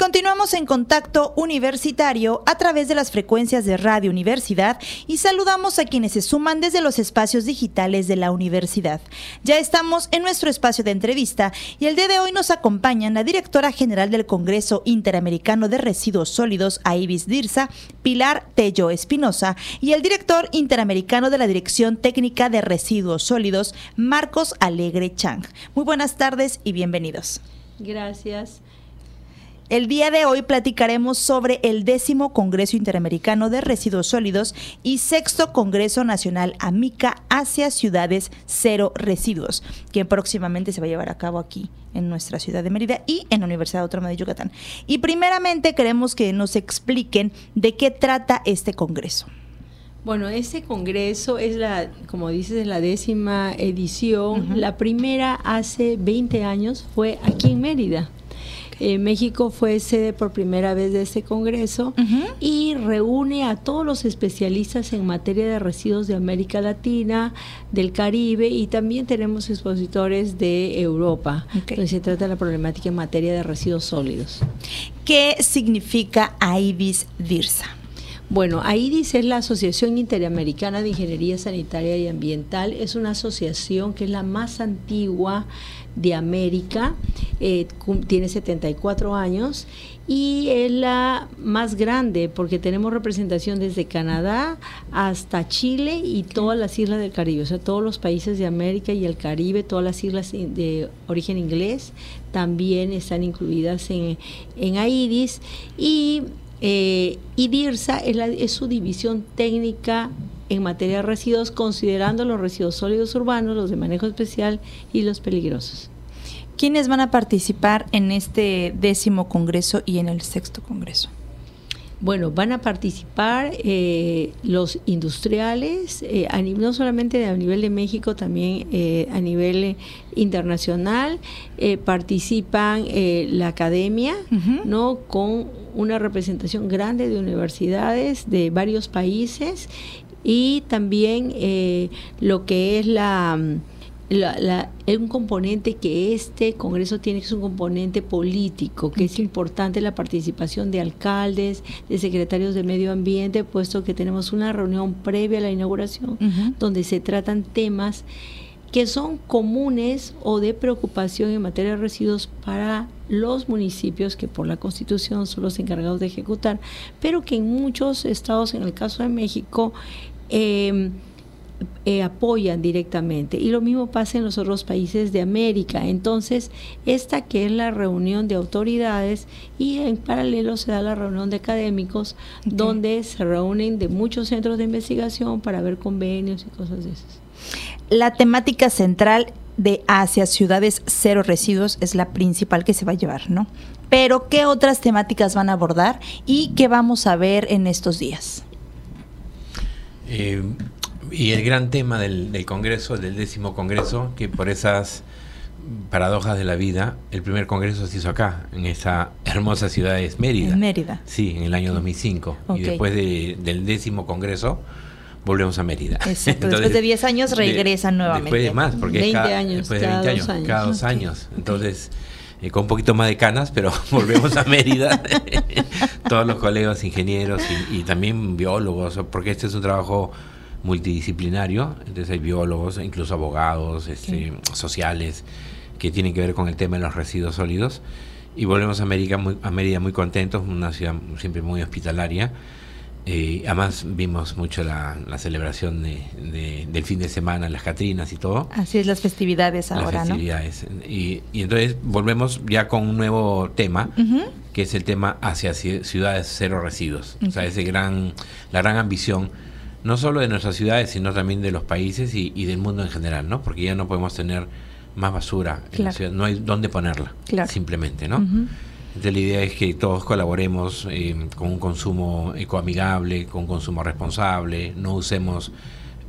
Continuamos en contacto universitario a través de las frecuencias de Radio Universidad y saludamos a quienes se suman desde los espacios digitales de la universidad. Ya estamos en nuestro espacio de entrevista y el día de hoy nos acompañan la directora general del Congreso Interamericano de Residuos Sólidos, Aibis Dirsa, Pilar Tello Espinosa, y el director interamericano de la Dirección Técnica de Residuos Sólidos, Marcos Alegre Chang. Muy buenas tardes y bienvenidos. Gracias. El día de hoy platicaremos sobre el décimo Congreso Interamericano de Residuos Sólidos y sexto Congreso Nacional Amica hacia Ciudades Cero Residuos, que próximamente se va a llevar a cabo aquí en nuestra ciudad de Mérida y en la Universidad Autónoma de Yucatán. Y primeramente queremos que nos expliquen de qué trata este Congreso. Bueno, este congreso es la, como dices, la décima edición. La primera hace 20 años fue aquí en Mérida. Eh, México fue sede por primera vez de este congreso y reúne a todos los especialistas en materia de residuos de América Latina, del Caribe y también tenemos expositores de Europa, donde se trata de la problemática en materia de residuos sólidos. ¿Qué significa AIDIS DIRSA? Bueno, AIDIS es la Asociación Interamericana de Ingeniería Sanitaria y Ambiental. Es una asociación que es la más antigua de América, eh, tiene 74 años y es la más grande porque tenemos representación desde Canadá hasta Chile y todas las islas del Caribe, o sea, todos los países de América y el Caribe, todas las islas de origen inglés también están incluidas en, en AIDIS. Y eh, IDIRSA es, es su división técnica en materia de residuos, considerando los residuos sólidos urbanos, los de manejo especial y los peligrosos. ¿Quiénes van a participar en este décimo congreso y en el sexto congreso? Bueno, van a participar eh, los industriales, eh, no solamente a nivel de México, también eh, a nivel internacional. participan la academia, ¿no? Con una representación grande de universidades de varios países y también eh, lo que es la, la, un componente que este Congreso tiene que es un componente político, que es importante la participación de alcaldes, de secretarios de medio ambiente, puesto que tenemos una reunión previa a la inauguración donde se tratan temas que son comunes o de preocupación en materia de residuos para los municipios que por la Constitución son los encargados de ejecutar, pero que en muchos estados, en el caso de México, eh, eh, apoyan directamente. Y lo mismo pasa en los otros países de América. Entonces, esta que es la reunión de autoridades y en paralelo se da la reunión de académicos, donde se reúnen de muchos centros de investigación para ver convenios y cosas de esas. La temática central de hacia ciudades cero residuos es la principal que se va a llevar, ¿no? Pero, ¿qué otras temáticas van a abordar y qué vamos a ver en estos días? Eh, y el gran tema del, Congreso, del décimo Congreso, que por esas paradojas de la vida, el primer Congreso se hizo acá, en esa hermosa ciudad de Mérida. Mérida. Sí, en el año 2005. Y después del décimo Congreso, volvemos a Mérida. después de 10 años regresan nuevamente. Después de más, porque 20 años, después de 20 años, cada dos años. Entonces, eh, con un poquito más de canas, pero volvemos a Mérida. Todos los colegas ingenieros y, también biólogos, porque este es un trabajo multidisciplinario, entonces hay biólogos, incluso abogados, este, sociales, que tienen que ver con el tema de los residuos sólidos. Y volvemos a, América muy, a Mérida muy contentos, una ciudad siempre muy hospitalaria. Eh, además vimos mucho la, celebración de, del fin de semana, las Catrinas y todo. Así es, las festividades ahora, las festividades. Y, y, entonces volvemos ya con un nuevo tema, que es el tema hacia ciudades cero residuos. O sea, ese gran, la gran ambición, no solo de nuestras ciudades, sino también de los países y, del mundo en general, ¿no? Porque ya no podemos tener más basura en la ciudad, no hay dónde ponerla, simplemente, ¿no? Entonces la idea es que todos colaboremos eh, con un consumo ecoamigable, con un consumo responsable, no usemos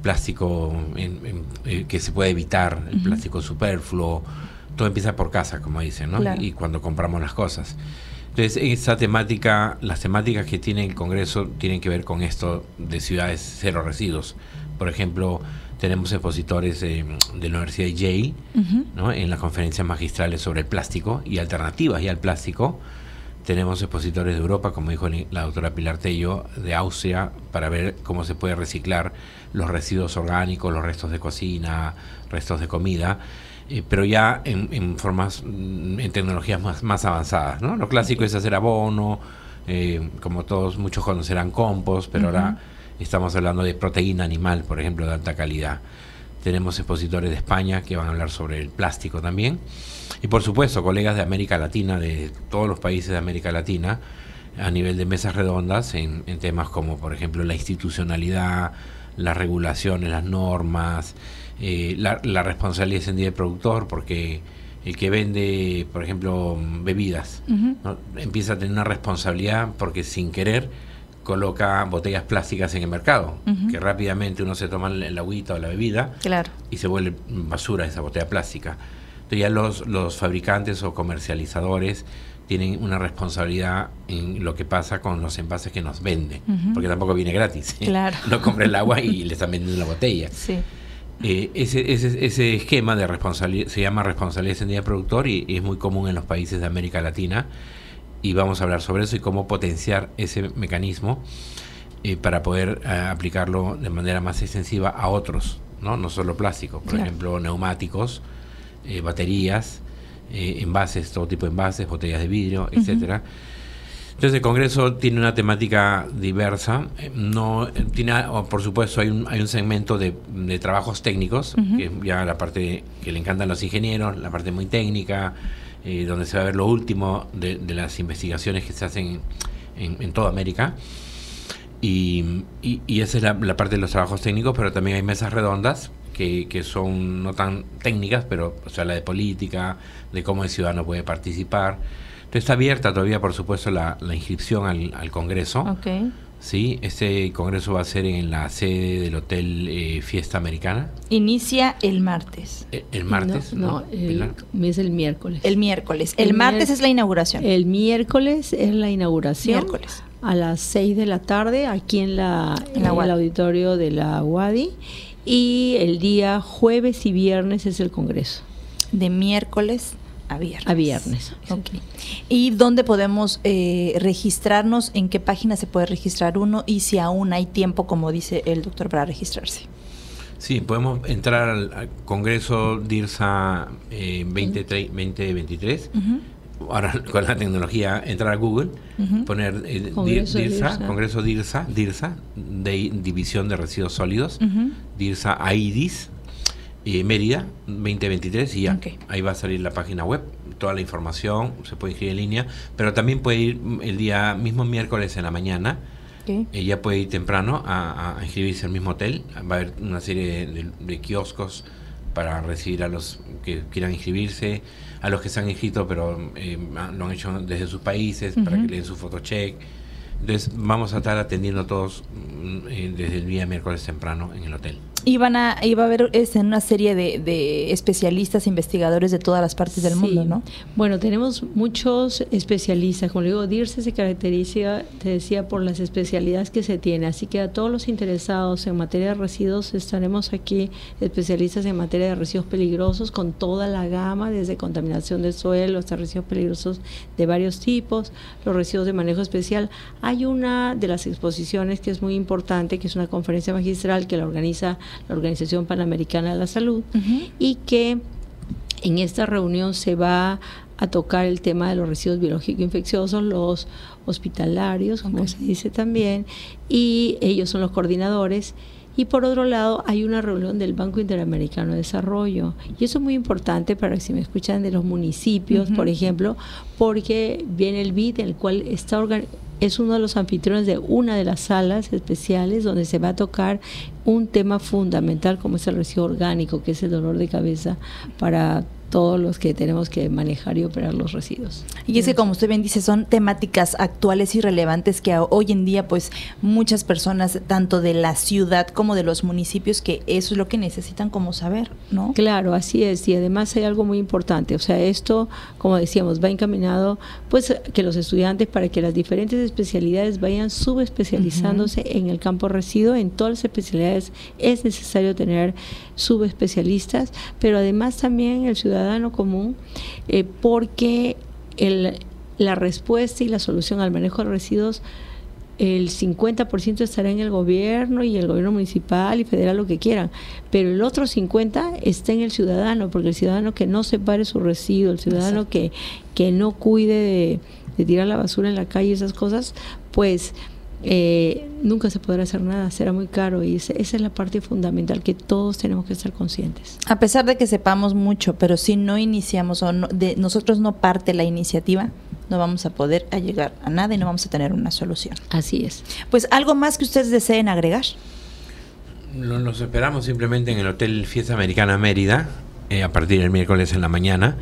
plástico eh, que se puede evitar, el plástico superfluo, todo empieza por casa, como dicen, ¿no? Y cuando compramos las cosas. Entonces, esa temática, las temáticas que tiene el Congreso tienen que ver con esto de ciudades cero residuos. Por ejemplo, tenemos expositores de la Universidad de Yale ¿no? en las conferencias magistrales sobre el plástico y alternativas y al plástico, Tenemos expositores de Europa, como dijo la doctora Pilar Tello, de Austria, para ver cómo se puede reciclar los residuos orgánicos, los restos de cocina, restos de comida, eh, pero ya en, formas, mm, en tecnologías más, más avanzadas. ¿no? Lo clásico es hacer abono, eh, como todos muchos conocerán compost, pero ahora estamos hablando de proteína animal, por ejemplo, de alta calidad. Tenemos expositores de España que van a hablar sobre el plástico también. Y por supuesto, colegas de América Latina, de todos los países de América Latina, a nivel de mesas redondas en, temas como, por ejemplo, la institucionalidad, las regulaciones, las normas, eh, la, responsabilidad extendida del productor, porque el que vende, por ejemplo, bebidas, empieza a tener una responsabilidad porque sin querer coloca botellas plásticas en el mercado, que rápidamente uno se toma el, agüita o la bebida y se vuelve basura esa botella plástica ya los, los fabricantes o comercializadores tienen una responsabilidad en lo que pasa con los envases que nos venden, porque tampoco viene gratis. Claro. no compra el agua y le están vendiendo la botella. Sí. Eh, ese, ese, ese, esquema de responsabilidad se llama responsabilidad extendida productor y, es muy común en los países de América Latina y vamos a hablar sobre eso y cómo potenciar ese mecanismo eh, para poder eh, aplicarlo de manera más extensiva a otros, no, no solo plásticos, por ejemplo neumáticos, eh, baterías, envases, todo tipo de envases, botellas de vidrio, etcétera. Entonces el Congreso tiene una temática diversa. No tiene, por supuesto, hay un, hay un segmento de, trabajos técnicos, que es ya la parte que le encantan los ingenieros, la parte muy técnica, donde se va a ver lo último de, las investigaciones que se hacen en, toda América. Y, y, esa es la, la, parte de los trabajos técnicos, pero también hay mesas redondas que, son no tan técnicas, pero o sea, la de política, de cómo el ciudadano puede participar. Entonces está abierta todavía, por supuesto, la, Inscripción al, Congreso. Okay. Sí, este congreso va a ser en la sede del Hotel eh, Fiesta Americana. Inicia el martes. Eh, ¿El, martes? No, es el miércoles. El miércoles. El, martes es la inauguración. El miércoles es la inauguración. Miércoles. A las 6 de la tarde, aquí en, la, en, el auditorio de la UADI y el día jueves y viernes es el Congreso. De miércoles a viernes. A viernes. ¿Y dónde podemos eh, registrarnos? ¿En qué página se puede registrar uno? Y si aún hay tiempo, como dice el doctor, para registrarse. Sí, podemos entrar al, Congreso DIRSA eh, 2023 ahora con la tecnología, entrar a Google, poner eh, DIRSA, Congreso DIRSA, DIRSA, de División de Residuos Sólidos, DIRSA AIDIS, eh, Mérida 2023 y ya. Ahí va a salir la página web, toda la información, se puede inscribir en línea, pero también puede ir el día mismo miércoles en la mañana. Ella eh, puede ir temprano a, inscribirse al mismo hotel. Va a haber una serie de kioscos para recibir a los que quieran inscribirse, a los que se han inscrito pero eh, lo han hecho desde sus países, para que leen su fotocheck. Entonces vamos a estar atendiendo a todos mm, eh, desde el día miércoles temprano en el hotel. Y van a, iba a haber este, una serie de, especialistas, investigadores de todas las partes del mundo, ¿no? Bueno, tenemos muchos especialistas. Como le digo, DIRSE se caracteriza, te decía, por las especialidades que se tiene. Así que a todos los interesados en materia de residuos, estaremos aquí especialistas en materia de residuos peligrosos con toda la gama, desde contaminación del suelo hasta residuos peligrosos de varios tipos, los residuos de manejo especial. Hay una de las exposiciones que es muy importante, que es una conferencia magistral que la organiza la Organización Panamericana de la Salud, y que en esta reunión se va a tocar el tema de los residuos biológicos infecciosos, los hospitalarios, como se dice también, y ellos son los coordinadores. Y por otro lado, hay una reunión del Banco Interamericano de Desarrollo. Y eso es muy importante para que si me escuchan de los municipios, por ejemplo, porque viene el BID, el cual está organizado es uno de los anfitriones de una de las salas especiales donde se va a tocar un tema fundamental como es el residuo orgánico, que es el dolor de cabeza para todos los que tenemos que manejar y operar los residuos. Y es que como usted bien dice, son temáticas actuales y relevantes que hoy en día pues muchas personas, tanto de la ciudad como de los municipios, que eso es lo que necesitan como saber, ¿no? Claro, así es. Y además hay algo muy importante, o sea, esto, como decíamos, va encaminado pues que los estudiantes para que las diferentes especialidades vayan subespecializándose en el campo residuo, en todas las especialidades es necesario tener subespecialistas, pero además también el ciudadano común, eh, porque el, la respuesta y la solución al manejo de residuos el 50% estará en el gobierno y el gobierno municipal y federal, lo que quieran, pero el otro 50% está en el ciudadano, porque el ciudadano que no separe su residuo, el ciudadano que, que no cuide de, tirar la basura en la calle, esas cosas, pues eh, nunca se podrá hacer nada, será muy caro y esa, es la parte fundamental que todos tenemos que estar conscientes. A pesar de que sepamos mucho, pero si no iniciamos o de nosotros no parte la iniciativa, no vamos a poder llegar a nada y no vamos a tener una solución. Así es. Pues algo más que ustedes deseen agregar. Nos esperamos simplemente en el Hotel Fiesta Americana Mérida eh, a partir del miércoles en la mañana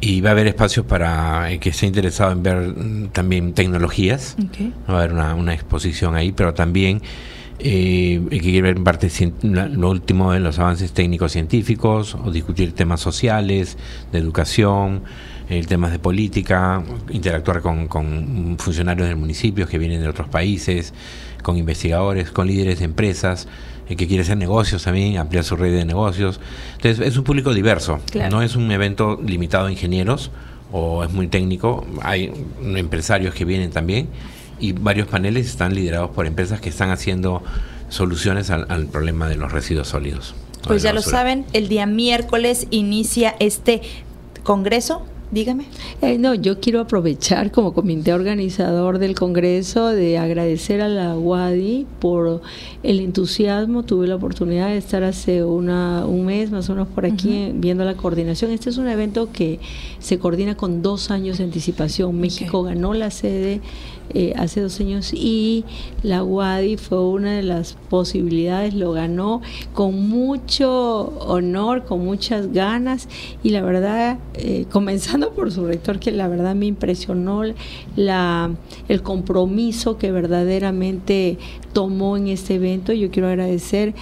y va a haber espacios para el que esté interesado en ver mm, también tecnologías. Va a haber una, exposición ahí, pero también eh, el que quiere ver parte lo último de los avances técnicos científicos o discutir temas sociales, de educación el temas de política, interactuar con, con funcionarios del municipio que vienen de otros países, con investigadores, con líderes de empresas, el que quiere hacer negocios también, ampliar su red de negocios. Entonces es un público diverso, no es un evento limitado a ingenieros o es muy técnico, hay empresarios que vienen también y varios paneles están liderados por empresas que están haciendo soluciones al, al problema de los residuos sólidos. Pues ya lo saben, el día miércoles inicia este congreso Dígame. Eh, no, yo quiero aprovechar como comité organizador del Congreso de agradecer a la UADI por el entusiasmo. Tuve la oportunidad de estar hace una, un mes más o menos por aquí viendo la coordinación. Este es un evento que se coordina con dos años de anticipación. México ganó la sede eh, hace dos años y la UADI fue una de las posibilidades, lo ganó con mucho honor, con muchas ganas y la verdad, eh, comenzando por su rector, que la verdad me impresionó la, el compromiso que verdaderamente tomó en este evento. Yo quiero agradecer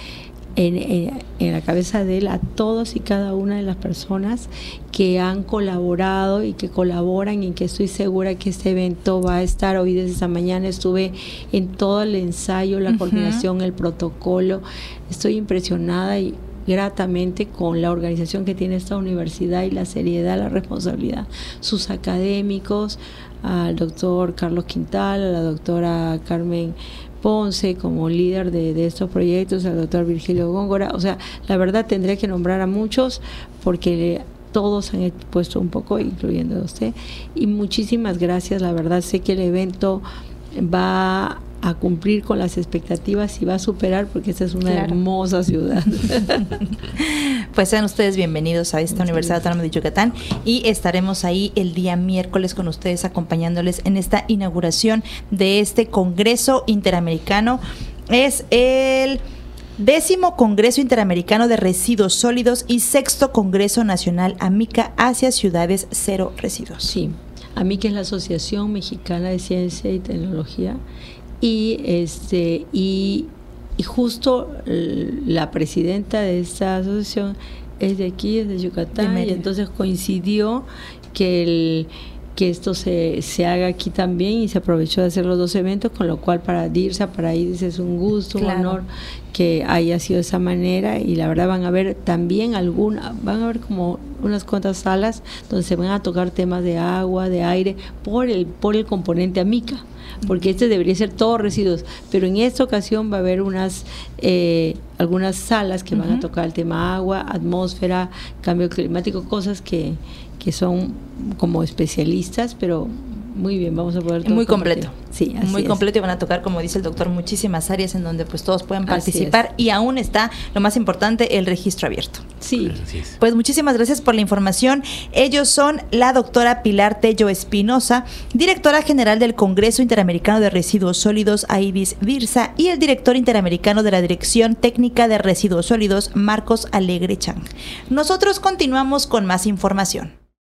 en, la cabeza de él a todos y cada una de las personas que han colaborado y que colaboran y que estoy segura que este evento va a estar. Hoy desde esta mañana estuve en todo el ensayo, la coordinación, el protocolo, estoy impresionada y gratamente con la organización que tiene esta universidad y la seriedad, la responsabilidad, sus académicos, al doctor Carlos Quintal, a la doctora Carmen Ponce como líder de, estos proyectos, al doctor Virgilio Góngora. O sea, la verdad tendré que nombrar a muchos porque todos han puesto un poco, incluyendo a usted. Y muchísimas gracias, la verdad sé que el evento va a cumplir con las expectativas y va a superar porque esta es una hermosa ciudad. pues sean ustedes bienvenidos a esta Universidad Autónoma de Yucatán y estaremos ahí el día miércoles con ustedes acompañándoles en esta inauguración de este Congreso Interamericano. Es el décimo Congreso Interamericano de Residuos Sólidos y sexto Congreso Nacional AMICA hacia ciudades cero residuos. Sí, AMICA es la Asociación Mexicana de Ciencia y Tecnología y este y, justo la presidenta de esta asociación es de aquí, es de Yucatán, y entonces coincidió que el que esto se, se haga aquí también y se aprovechó de hacer los dos eventos, con lo cual para DIRSA, para IDIS es un gusto, un honor que haya sido de esa manera y la verdad van a ver también alguna, van a ver como unas cuantas salas donde se van a tocar temas de agua, de aire, por el, por el componente amica porque este debería ser todos residuos, pero en esta ocasión va a haber unas eh, algunas salas que van a tocar el tema agua, atmósfera, cambio climático, cosas que, que son como especialistas, pero muy bien, vamos a poder muy completo. Sí, muy completo y van a tocar, como dice el doctor, muchísimas áreas en donde pues todos pueden participar y aún está lo más importante, el registro abierto. Sí. Pues muchísimas gracias por la información. Ellos son la doctora Pilar Tello Espinosa, directora general del Congreso Interamericano de Residuos Sólidos, AIBIS VIRSA, y el director interamericano de la Dirección Técnica de Residuos Sólidos, Marcos Alegre Chang. Nosotros continuamos con más información.